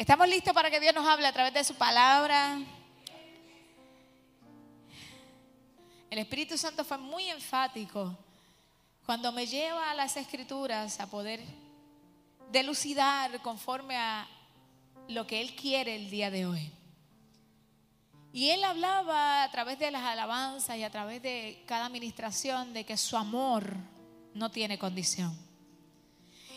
¿Estamos listos para que Dios nos hable a través de su palabra? El Espíritu Santo fue muy enfático cuando me lleva a las escrituras a poder delucidar conforme a lo que Él quiere el día de hoy. Y Él hablaba a través de las alabanzas y a través de cada administración de que su amor no tiene condición.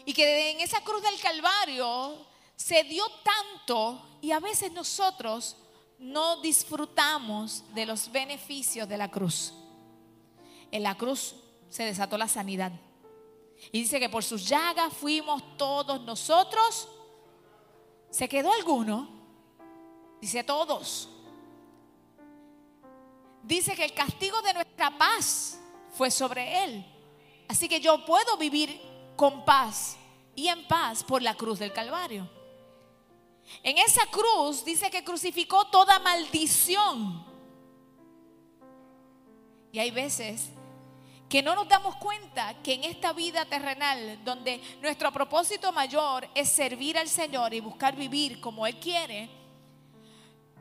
Y que en esa cruz del Calvario se dio tanto y a veces nosotros no disfrutamos de los beneficios de la cruz. En la cruz se desató la sanidad. Y dice que por sus llagas fuimos todos nosotros. ¿Se quedó alguno? Dice todos. Dice que el castigo de nuestra paz fue sobre él. Así que yo puedo vivir con paz y en paz por la cruz del Calvario. En esa cruz dice que crucificó toda maldición. Y hay veces que no nos damos cuenta que en esta vida terrenal, donde nuestro propósito mayor es servir al Señor y buscar vivir como Él quiere,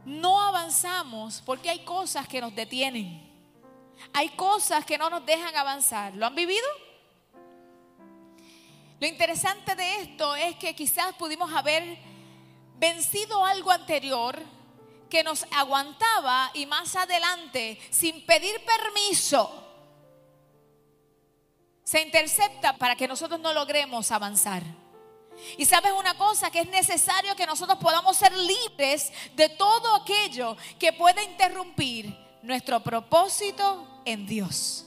no avanzamos porque hay cosas que nos detienen. Hay cosas que no nos dejan avanzar. ¿Lo han vivido? Lo interesante de esto es que quizás pudimos haber vencido algo anterior que nos aguantaba y más adelante, sin pedir permiso, se intercepta para que nosotros no logremos avanzar. Y sabes una cosa, que es necesario que nosotros podamos ser libres de todo aquello que pueda interrumpir nuestro propósito en Dios.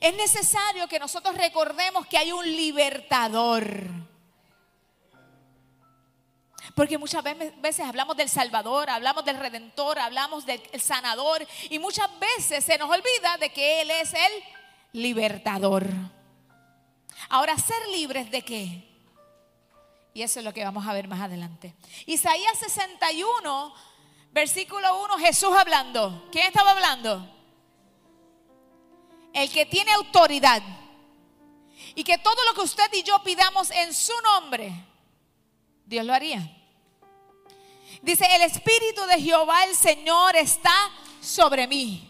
Es necesario que nosotros recordemos que hay un libertador. Porque muchas veces hablamos del Salvador, hablamos del Redentor, hablamos del Sanador y muchas veces se nos olvida de que Él es el libertador. Ahora, ser libres de qué? Y eso es lo que vamos a ver más adelante. Isaías 61, versículo 1, Jesús hablando. ¿Quién estaba hablando? El que tiene autoridad. Y que todo lo que usted y yo pidamos en su nombre, Dios lo haría. Dice, el Espíritu de Jehová, el Señor, está sobre mí.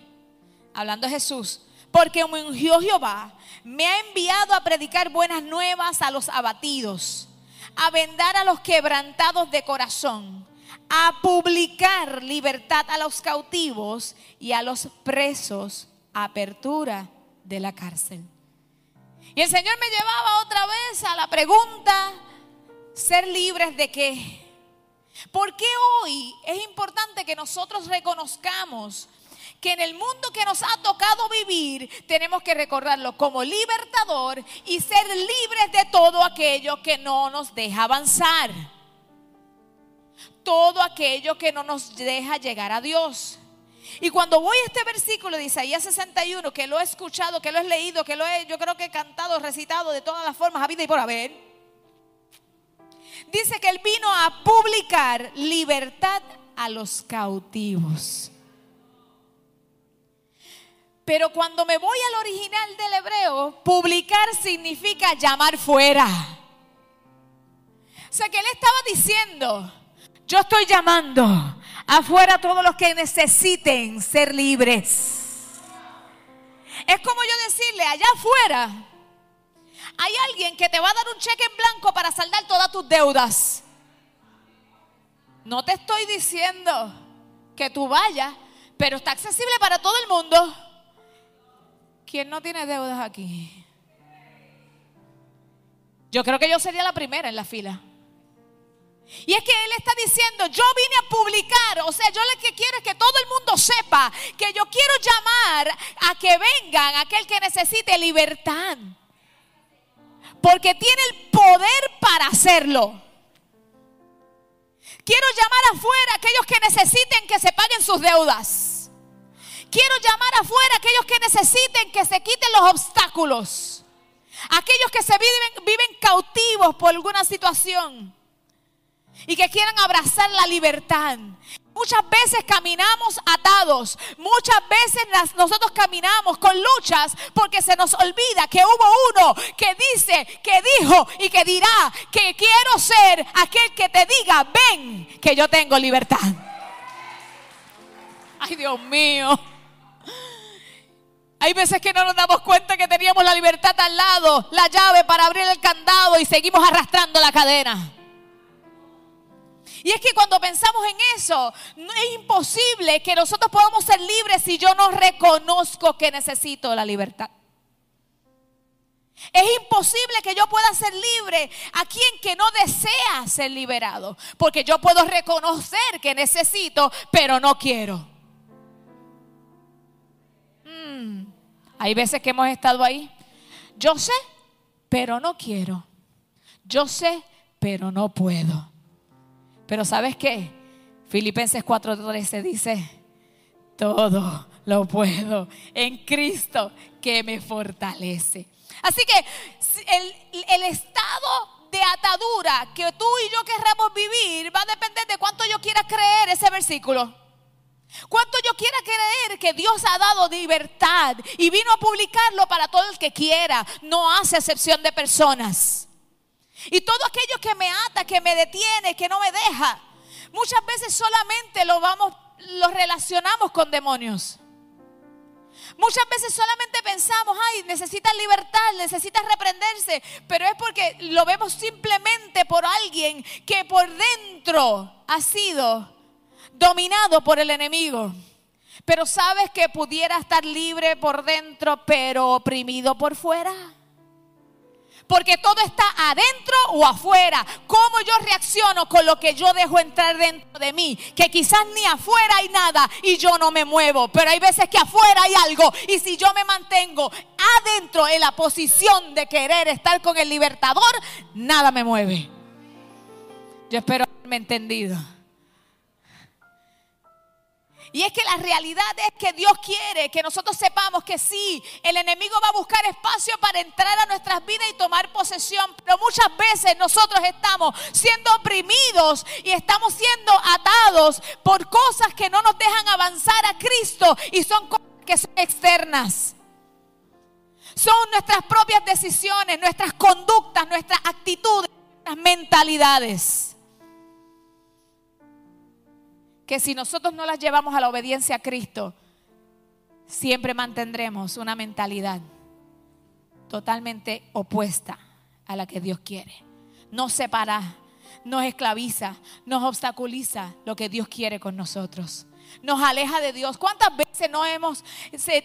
Hablando Jesús. Porque me ungió Jehová, me ha enviado a predicar buenas nuevas a los abatidos, a vendar a los quebrantados de corazón, a publicar libertad a los cautivos y a los presos, apertura de la cárcel. Y el Señor me llevaba otra vez a la pregunta, ¿ser libres de qué? ¿Por qué hoy es importante que nosotros reconozcamos que en el mundo que nos ha tocado vivir tenemos que recordarlo como libertador y ser libres de todo aquello que no nos deja avanzar? Todo aquello que no nos deja llegar a Dios. Y cuando voy a este versículo de Isaías 61, que lo he escuchado, que lo he leído, que lo he, yo creo que he cantado, recitado de todas las formas, a vida y por haber, dice que Él vino a publicar libertad a los cautivos. Pero cuando me voy al original del hebreo, publicar significa llamar fuera. O sea que Él estaba diciendo, yo estoy llamando afuera a todos los que necesiten ser libres. Es como yo decirle, allá afuera hay alguien que te va a dar un cheque en blanco para saldar todas tus deudas. No te estoy diciendo que tú vayas, pero está accesible para todo el mundo. ¿Quién no tiene deudas aquí? Yo creo que yo sería la primera en la fila. Y es que Él está diciendo, yo vine a publicar, o sea, yo lo que quiero es que todo el mundo sepa que yo quiero llamar a que vengan aquel que necesite libertad porque tiene el poder para hacerlo. Quiero llamar afuera a aquellos que necesiten que se paguen sus deudas. Quiero llamar afuera a aquellos que necesiten que se quiten los obstáculos. Aquellos que se viven, viven cautivos por alguna situación y que quieran abrazar la libertad. Muchas veces caminamos atados. Muchas veces nosotros caminamos con luchas porque se nos olvida que hubo uno que dice, que dijo y que dirá que quiero ser aquel que te diga, ven, que yo tengo libertad. Ay, Dios mío. Hay veces que no nos damos cuenta que teníamos la libertad al lado, la llave para abrir el candado y seguimos arrastrando la cadena. Y es que cuando pensamos en eso, es imposible que nosotros podamos ser libres si yo no reconozco que necesito la libertad. Es imposible que yo pueda ser libre a quien que no desea ser liberado. Porque yo puedo reconocer que necesito, pero no quiero. Mm, hay veces que hemos estado ahí. Yo sé, pero no quiero. Yo sé, pero no puedo. Pero ¿sabes qué? Filipenses 4:13 dice, todo lo puedo en Cristo que me fortalece. Así que el, estado de atadura que tú y yo querramos vivir va a depender de cuánto yo quiera creer ese versículo. Cuánto yo quiera creer que Dios ha dado libertad y vino a publicarlo para todo el que quiera. No hace excepción de personas. Y todo aquello que me ata, que me detiene, que no me deja, muchas veces solamente lo vamos, lo relacionamos con demonios. Muchas veces solamente pensamos, ay, necesita libertad, necesita reprenderse, pero es porque lo vemos simplemente por alguien que por dentro ha sido dominado por el enemigo. Pero sabes que pudiera estar libre por dentro, pero oprimido por fuera. Porque todo está adentro o afuera. ¿Cómo yo reacciono con lo que yo dejo entrar dentro de mí? Que quizás ni afuera hay nada y yo no me muevo. Pero hay veces que afuera hay algo. Y si yo me mantengo adentro en la posición de querer estar con el libertador, nada me mueve. Yo espero haberme entendido. Y es que la realidad es que Dios quiere que nosotros sepamos que sí, el enemigo va a buscar espacio para entrar a nuestras vidas y tomar posesión, pero muchas veces nosotros estamos siendo oprimidos y estamos siendo atados por cosas que no nos dejan avanzar a Cristo y son cosas que son externas. Son nuestras propias decisiones, nuestras conductas, nuestras actitudes, nuestras mentalidades que si nosotros no las llevamos a la obediencia a Cristo, siempre mantendremos una mentalidad totalmente opuesta a la que Dios quiere. Nos separa, nos esclaviza, nos obstaculiza lo que Dios quiere con nosotros. Nos aleja de Dios. ¿Cuántas veces no hemos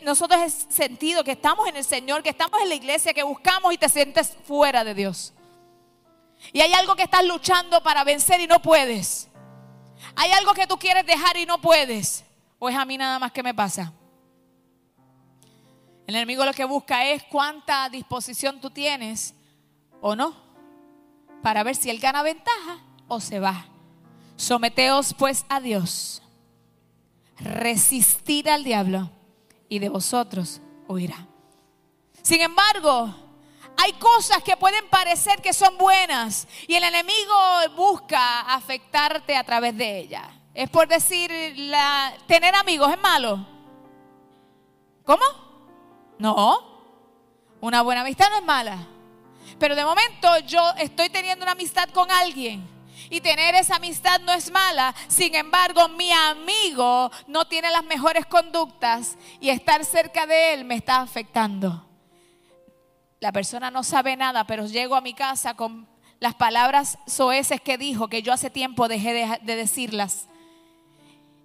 nosotros sentido que estamos en el Señor, que estamos en la iglesia, que buscamos y te sientes fuera de Dios? Y hay algo que estás luchando para vencer y no puedes. Hay algo que tú quieres dejar y no puedes. O es a mí nada más que me pasa. El enemigo lo que busca es cuánta disposición tú tienes o no. Para ver si él gana ventaja o se va. Someteos pues a Dios. Resistir al diablo y de vosotros huirá. Sin embargo, hay cosas que pueden parecer que son buenas y el enemigo busca afectarte a través de ellas. Es por decir, la, tener amigos es malo. ¿Cómo? No. Una buena amistad no es mala. Pero de momento yo estoy teniendo una amistad con alguien y tener esa amistad no es mala. Sin embargo, mi amigo no tiene las mejores conductas y estar cerca de él me está afectando la persona no sabe nada, pero llego a mi casa con las palabras soeces que dijo, que yo hace tiempo dejé de, decirlas.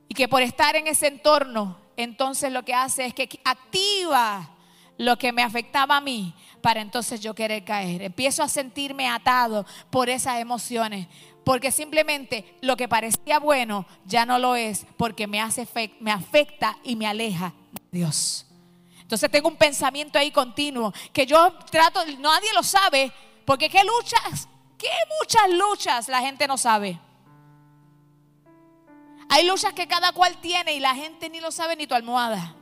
Y que por estar en ese entorno, entonces lo que hace es que activa lo que me afectaba a mí para entonces yo querer caer. Empiezo a sentirme atado por esas emociones, porque simplemente lo que parecía bueno ya no lo es, porque me, hace, me afecta y me aleja de Dios. Entonces tengo un pensamiento ahí continuo que yo trato, nadie lo sabe, porque qué luchas, qué muchas luchas la gente no sabe. Hay luchas que cada cual tiene y la gente ni lo sabe ni tu almohada.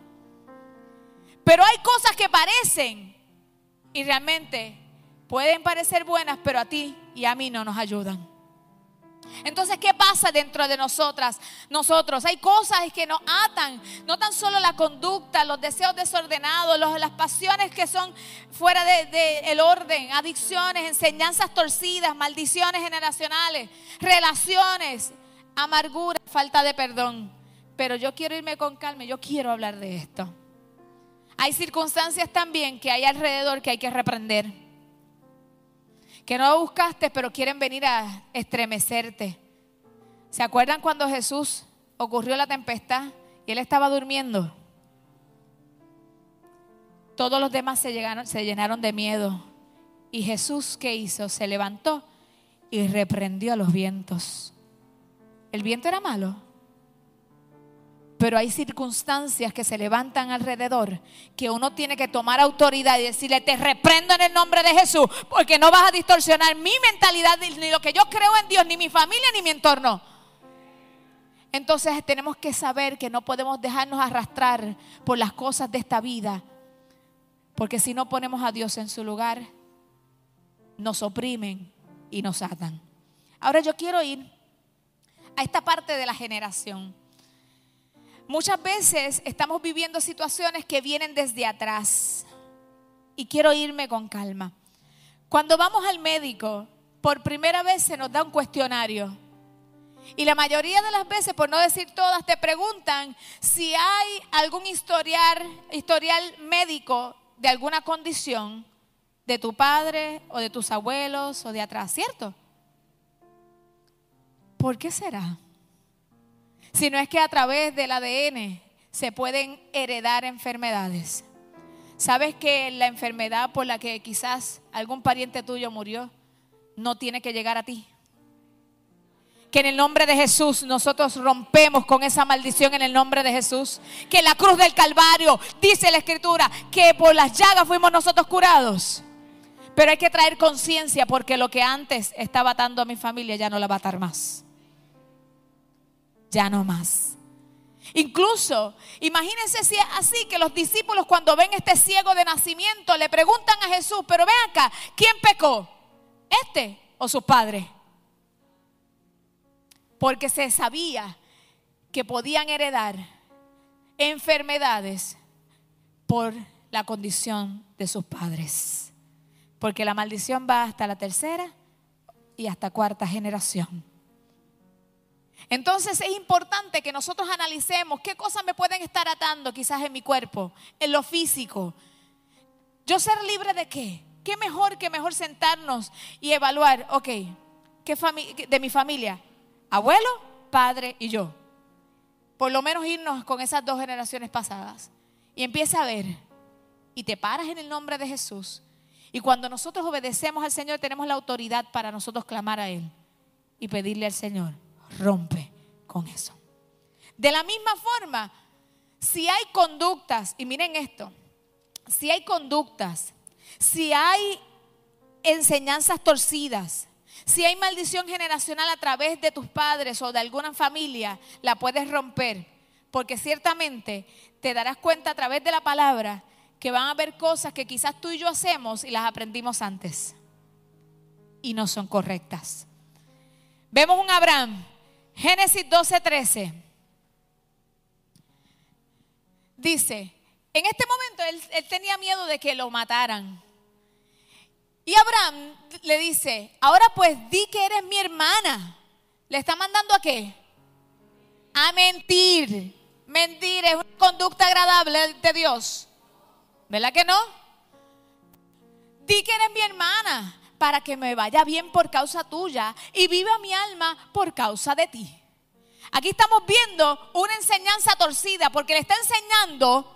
Pero hay cosas que parecen y realmente pueden parecer buenas, pero a ti y a mí no nos ayudan. Entonces, ¿qué pasa dentro de nosotras? Nosotros, hay cosas que nos atan, no tan solo la conducta, los deseos desordenados, las pasiones que son fuera del de, orden, adicciones, enseñanzas torcidas, maldiciones generacionales, relaciones, amargura, falta de perdón. Pero yo quiero irme con calma, yo quiero hablar de esto. Hay circunstancias también que hay alrededor que hay que reprender. Que no buscaste, pero quieren venir a estremecerte. ¿Se acuerdan cuando Jesús ocurrió la tempestad y él estaba durmiendo? Todos los demás se, llegaron, se llenaron de miedo. Y Jesús, ¿qué hizo? Se levantó y reprendió a los vientos. ¿El viento era malo? Pero hay circunstancias que se levantan alrededor que uno tiene que tomar autoridad y decirle, te reprendo en el nombre de Jesús, porque no vas a distorsionar mi mentalidad, ni lo que yo creo en Dios, ni mi familia, ni mi entorno. Entonces tenemos que saber que no podemos dejarnos arrastrar por las cosas de esta vida, porque si no ponemos a Dios en su lugar, nos oprimen y nos atan. Ahora yo quiero ir a esta parte de la generación. Muchas veces estamos viviendo situaciones que vienen desde atrás. Y quiero irme con calma. Cuando vamos al médico, por primera vez se nos da un cuestionario. Y la mayoría de las veces, por no decir todas, te preguntan si hay algún historial, médico de alguna condición de tu padre o de tus abuelos o de atrás, ¿cierto? ¿Por qué será? Si no es que a través del ADN se pueden heredar enfermedades. ¿Sabes que la enfermedad por la que quizás algún pariente tuyo murió no tiene que llegar a ti? Que en el nombre de Jesús nosotros rompemos con esa maldición en el nombre de Jesús. Que la cruz del Calvario, dice la Escritura, que por las llagas fuimos nosotros curados. Pero hay que traer conciencia porque lo que antes estaba atando a mi familia ya no la va a atar más ya no más. Incluso, imagínense si es así que los discípulos cuando ven este ciego de nacimiento le preguntan a Jesús, pero ven acá, ¿quién pecó? ¿Este o su padre? Porque se sabía que podían heredar enfermedades por la condición de sus padres. Porque la maldición va hasta la tercera y hasta cuarta generación. Entonces es importante que nosotros analicemos qué cosas me pueden estar atando quizás en mi cuerpo, en lo físico. Yo ser libre de qué? ¿Qué mejor que mejor sentarnos y evaluar, ok, ¿qué de mi familia? Abuelo, padre y yo. Por lo menos irnos con esas dos generaciones pasadas. Y empieza a ver. Y te paras en el nombre de Jesús. Y cuando nosotros obedecemos al Señor, tenemos la autoridad para nosotros clamar a Él y pedirle al Señor rompe con eso. De la misma forma, si hay conductas, y miren esto, si hay conductas, si hay enseñanzas torcidas, si hay maldición generacional a través de tus padres o de alguna familia, la puedes romper. Porque ciertamente te darás cuenta a través de la palabra que van a haber cosas que quizás tú y yo hacemos y las aprendimos antes. Y no son correctas. Vemos un Abraham Génesis 12:13. Dice, en este momento él, tenía miedo de que lo mataran. Y Abraham le dice, ahora pues di que eres mi hermana. ¿Le está mandando a qué? A mentir. Mentir es una conducta agradable de Dios. ¿Verdad que no? Di que eres mi hermana para que me vaya bien por causa tuya y viva mi alma por causa de ti. Aquí estamos viendo una enseñanza torcida porque le está enseñando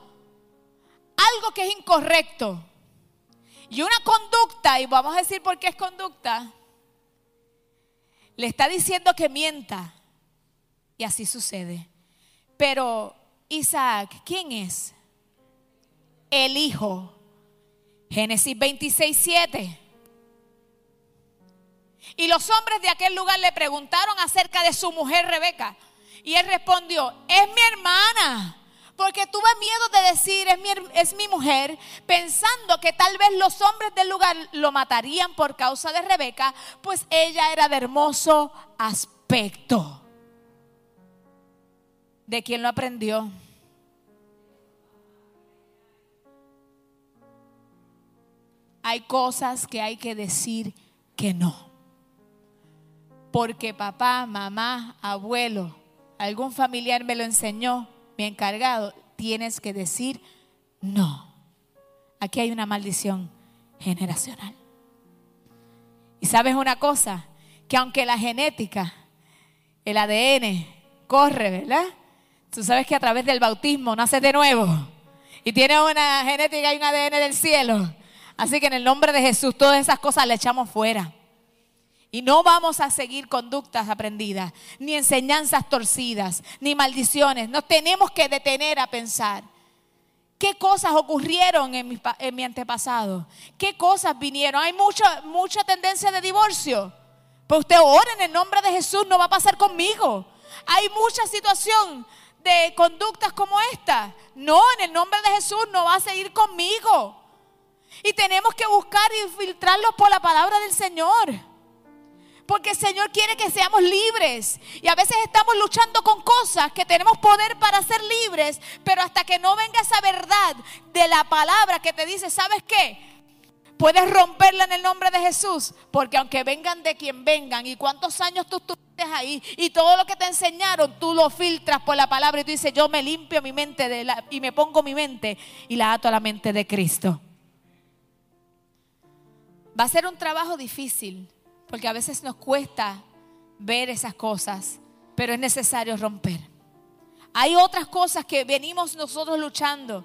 algo que es incorrecto. Y una conducta, y vamos a decir por qué es conducta, le está diciendo que mienta. Y así sucede. Pero Isaac, ¿quién es? El hijo. Génesis 26, 7. Y los hombres de aquel lugar le preguntaron acerca de su mujer Rebeca. Y él respondió, es mi hermana. Porque tuve miedo de decir, es mi, es mi mujer, pensando que tal vez los hombres del lugar lo matarían por causa de Rebeca, pues ella era de hermoso aspecto. ¿De quién lo aprendió? Hay cosas que hay que decir que no. Porque papá, mamá, abuelo, algún familiar me lo enseñó, mi encargado, tienes que decir no. Aquí hay una maldición generacional. Y sabes una cosa, que aunque la genética, el ADN corre, ¿verdad? Tú sabes que a través del bautismo nace de nuevo y tiene una genética y un ADN del cielo. Así que en el nombre de Jesús todas esas cosas le echamos fuera. Y no vamos a seguir conductas aprendidas, ni enseñanzas torcidas, ni maldiciones. Nos tenemos que detener a pensar. ¿Qué cosas ocurrieron en mi, antepasado? ¿Qué cosas vinieron? Hay mucha, mucha tendencia de divorcio. Pues usted ora en el nombre de Jesús, no va a pasar conmigo. Hay mucha situación de conductas como esta. No, en el nombre de Jesús no va a seguir conmigo. Y tenemos que buscar y filtrarlos por la palabra del Señor. Porque el Señor quiere que seamos libres. Y a veces estamos luchando con cosas que tenemos poder para ser libres. Pero hasta que no venga esa verdad de la palabra que te dice, ¿sabes qué? Puedes romperla en el nombre de Jesús. Porque aunque vengan de quien vengan y cuántos años tú estuviste ahí y todo lo que te enseñaron, tú lo filtras por la palabra y tú dices, yo me limpio mi mente y me pongo mi mente y la ato a la mente de Cristo. Va a ser un trabajo difícil porque a veces nos cuesta ver esas cosas, pero es necesario romper. Hay otras cosas que venimos nosotros luchando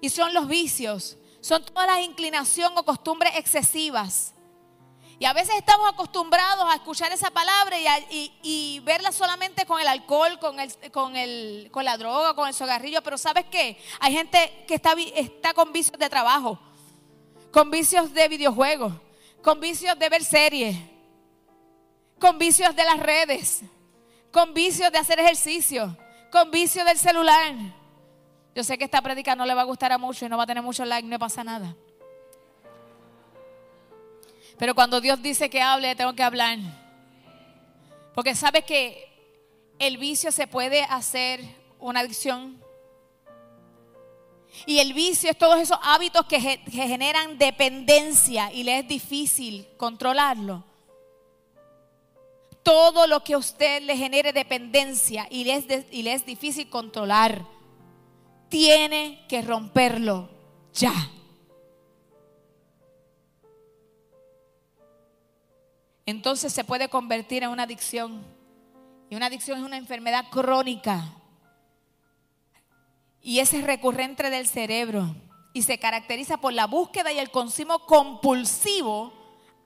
y son los vicios, son todas las inclinaciones o costumbres excesivas. Y a veces estamos acostumbrados a escuchar esa palabra y, verla solamente con el alcohol, con, el, con, el, con la droga, con el cigarrillo. Pero ¿sabes qué? Hay gente que está, está con vicios de trabajo, con vicios de videojuegos, con vicios de ver series, con vicios de las redes, con vicios de hacer ejercicio, con vicios del celular. Yo sé que esta prédica no le va a gustar a mucho y no va a tener mucho like, no pasa nada. Pero cuando Dios dice que hable, tengo que hablar. Porque sabe que el vicio se puede hacer una adicción. Y el vicio es todos esos hábitos que, generan dependencia y le es difícil controlarlo. Todo lo que a usted le genere dependencia y le, es y le es difícil controlar, tiene que romperlo ya. Entonces se puede convertir en una adicción. Y una adicción es una enfermedad crónica y ese es recurrente del cerebro y se caracteriza por la búsqueda y el consumo compulsivo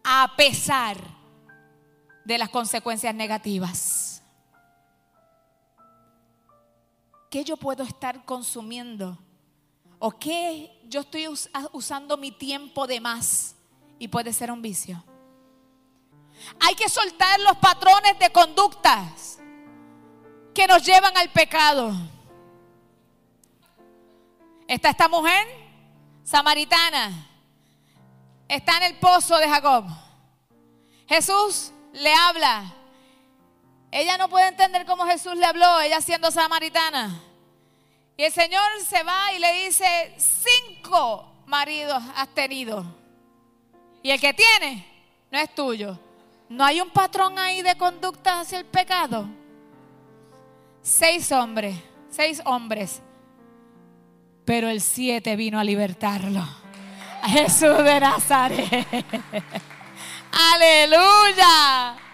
a pesar de las consecuencias negativas. ¿Qué yo puedo estar consumiendo? ¿O qué yo estoy usando mi tiempo de más? Y puede ser un vicio. Hay que soltar los patrones de conductas que nos llevan al pecado. Está esta mujer samaritana. Está en el pozo de Jacob. Jesús le habla. Ella no puede entender cómo Jesús le habló, ella siendo samaritana. Y el Señor se va y le dice, cinco maridos has tenido. Y el que tiene no es tuyo. ¿No hay un patrón ahí de conducta hacia el pecado? Seis hombres, seis hombres pero el siete vino a libertarlo. Jesús de Nazaret. Aleluya.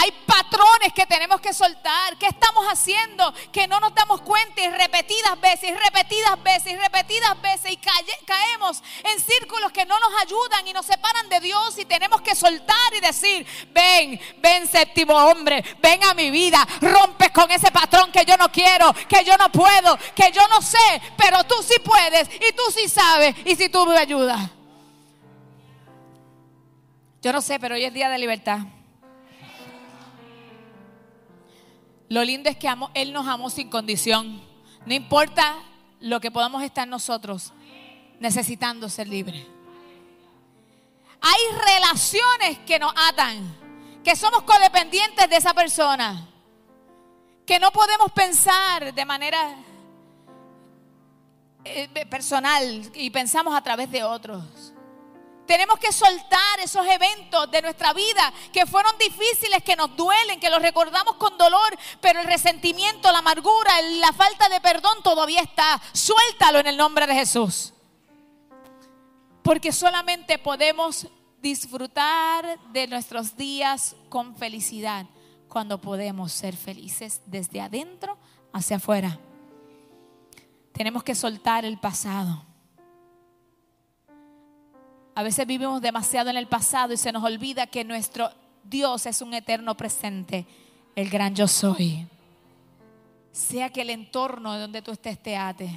Hay patrones que tenemos que soltar. ¿Qué estamos haciendo? Que no nos damos cuenta y repetidas veces, repetidas veces, repetidas veces. Y caemos en círculos que no nos ayudan y nos separan de Dios. Y tenemos que soltar y decir, ven, ven séptimo hombre, ven a mi vida. Rompes con ese patrón que yo no quiero, que yo no puedo, que yo no sé. Pero tú sí puedes y tú sí sabes. Y si tú me ayudas. Yo no sé, pero hoy es día de libertad. Lo lindo es que Él nos amó sin condición. No importa lo que podamos estar nosotros necesitando ser libres. Hay relaciones que nos atan, que somos codependientes de esa persona, que no podemos pensar de manera eh, personal y pensamos a través de otros. Tenemos que soltar esos eventos de nuestra vida que fueron difíciles, que nos duelen, que los recordamos con dolor, pero el resentimiento, la amargura, la falta de perdón todavía está. Suéltalo en el nombre de Jesús. Porque solamente podemos disfrutar de nuestros días con felicidad cuando podemos ser felices desde adentro hacia afuera. Tenemos que soltar el pasado. A veces vivimos demasiado en el pasado y se nos olvida que nuestro Dios es un eterno presente, el gran yo soy. Sea que el entorno donde tú estés te ate,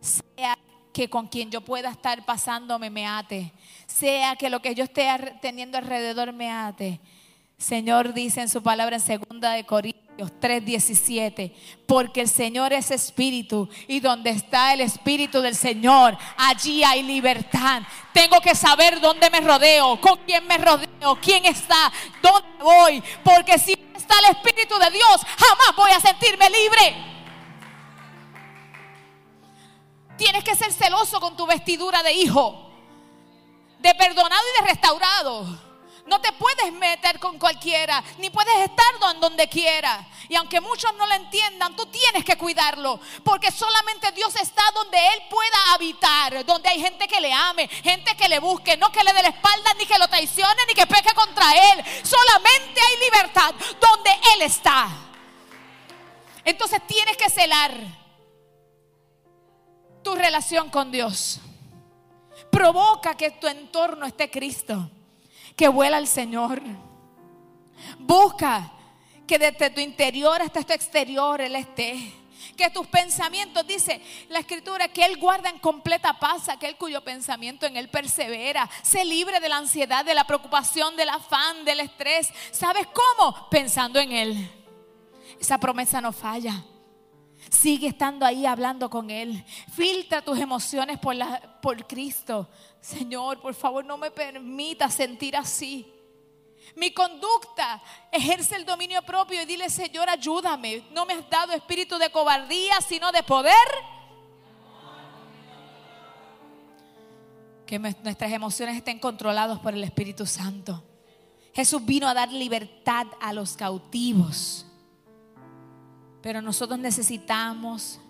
sea que con quien yo pueda estar pasándome me ate, sea que lo que yo esté teniendo alrededor me ate. Señor dice en su palabra en segunda de Corintios 3:17, porque el Señor es espíritu y donde está el espíritu del Señor, allí hay libertad. Tengo que saber dónde me rodeo, con quién me rodeo, quién está, dónde voy, porque si está el espíritu de Dios, jamás voy a sentirme libre. Tienes que ser celoso con tu vestidura de hijo, de perdonado y de restaurado. No te puedes meter con cualquiera, ni puedes estar donde quiera. Y aunque muchos no lo entiendan, tú tienes que cuidarlo. Porque solamente Dios está donde Él pueda habitar. Donde hay gente que le ame, gente que le busque. No que le dé la espalda, ni que lo traicione, ni que peque contra Él. Solamente hay libertad donde Él está. Entonces tienes que celar tu relación con Dios. Provoca que tu entorno esté Cristo que vuela al Señor. Busca que desde tu interior hasta tu exterior Él esté. Que tus pensamientos, dice la escritura, que Él guarda en completa paz aquel cuyo pensamiento en Él persevera. Se libre de la ansiedad, de la preocupación, del afán, del estrés. ¿Sabes cómo? Pensando en Él. Esa promesa no falla. Sigue estando ahí hablando con Él. Filtra tus emociones por, la, por Cristo. Señor, por favor, no me permita sentir así. Mi conducta ejerce el dominio propio y dile, Señor, ayúdame. No me has dado espíritu de cobardía, sino de poder. Que nuestras emociones estén controladas por el Espíritu Santo. Jesús vino a dar libertad a los cautivos. Pero nosotros necesitamos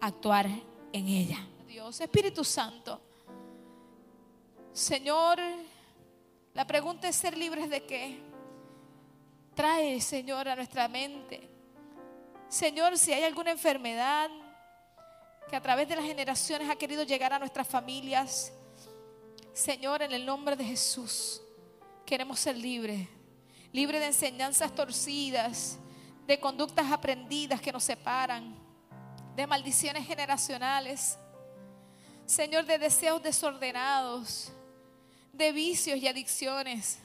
actuar en ella. Dios, Espíritu Santo. Señor, la pregunta es ser libres de qué. Trae, Señor, a nuestra mente. Señor, si hay alguna enfermedad que a través de las generaciones ha querido llegar a nuestras familias, Señor, en el nombre de Jesús, queremos ser libres. Libres de enseñanzas torcidas, de conductas aprendidas que nos separan, de maldiciones generacionales, Señor, de deseos desordenados, de vicios y adicciones,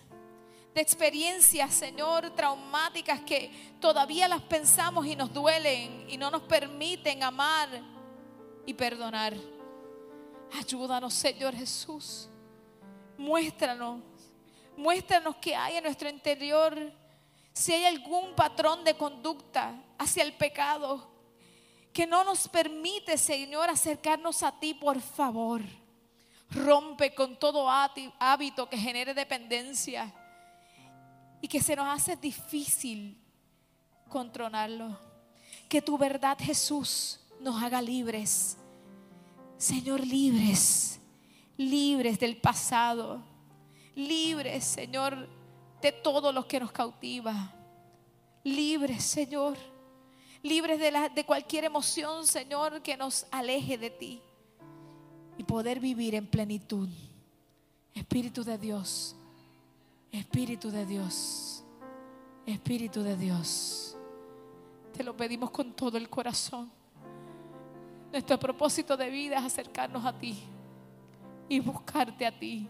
de experiencias, Señor, traumáticas que todavía las pensamos y nos duelen y no nos permiten amar y perdonar. Ayúdanos, Señor Jesús. Muéstranos, muéstranos qué hay en nuestro interior si hay algún patrón de conducta hacia el pecado que no nos permite, Señor, acercarnos a ti, por favor. Rompe con todo hábito que genere dependencia y que se nos hace difícil controlarlo. Que tu verdad, Jesús, nos haga libres. Señor, libres, libres del pasado, libres, Señor, de todo lo que nos cautiva. Libres, Señor. Libres de, la, de cualquier emoción, Señor, que nos aleje de ti. Y poder vivir en plenitud. Espíritu de Dios. Espíritu de Dios. Espíritu de Dios. Te lo pedimos con todo el corazón. Nuestro propósito de vida es acercarnos a ti y buscarte a ti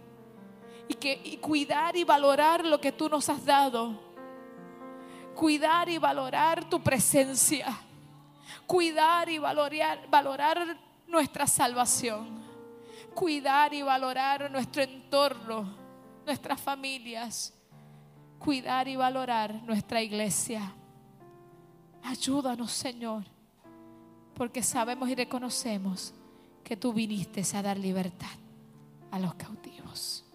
y, que, cuidar y valorar lo que tú nos has dado. Cuidar y valorar tu presencia. Cuidar y valorar, valorar nuestra salvación. Cuidar y valorar nuestro entorno, nuestras familias, cuidar y valorar nuestra iglesia. Ayúdanos, Señor, porque sabemos y reconocemos que tú viniste a dar libertad a los cautivos.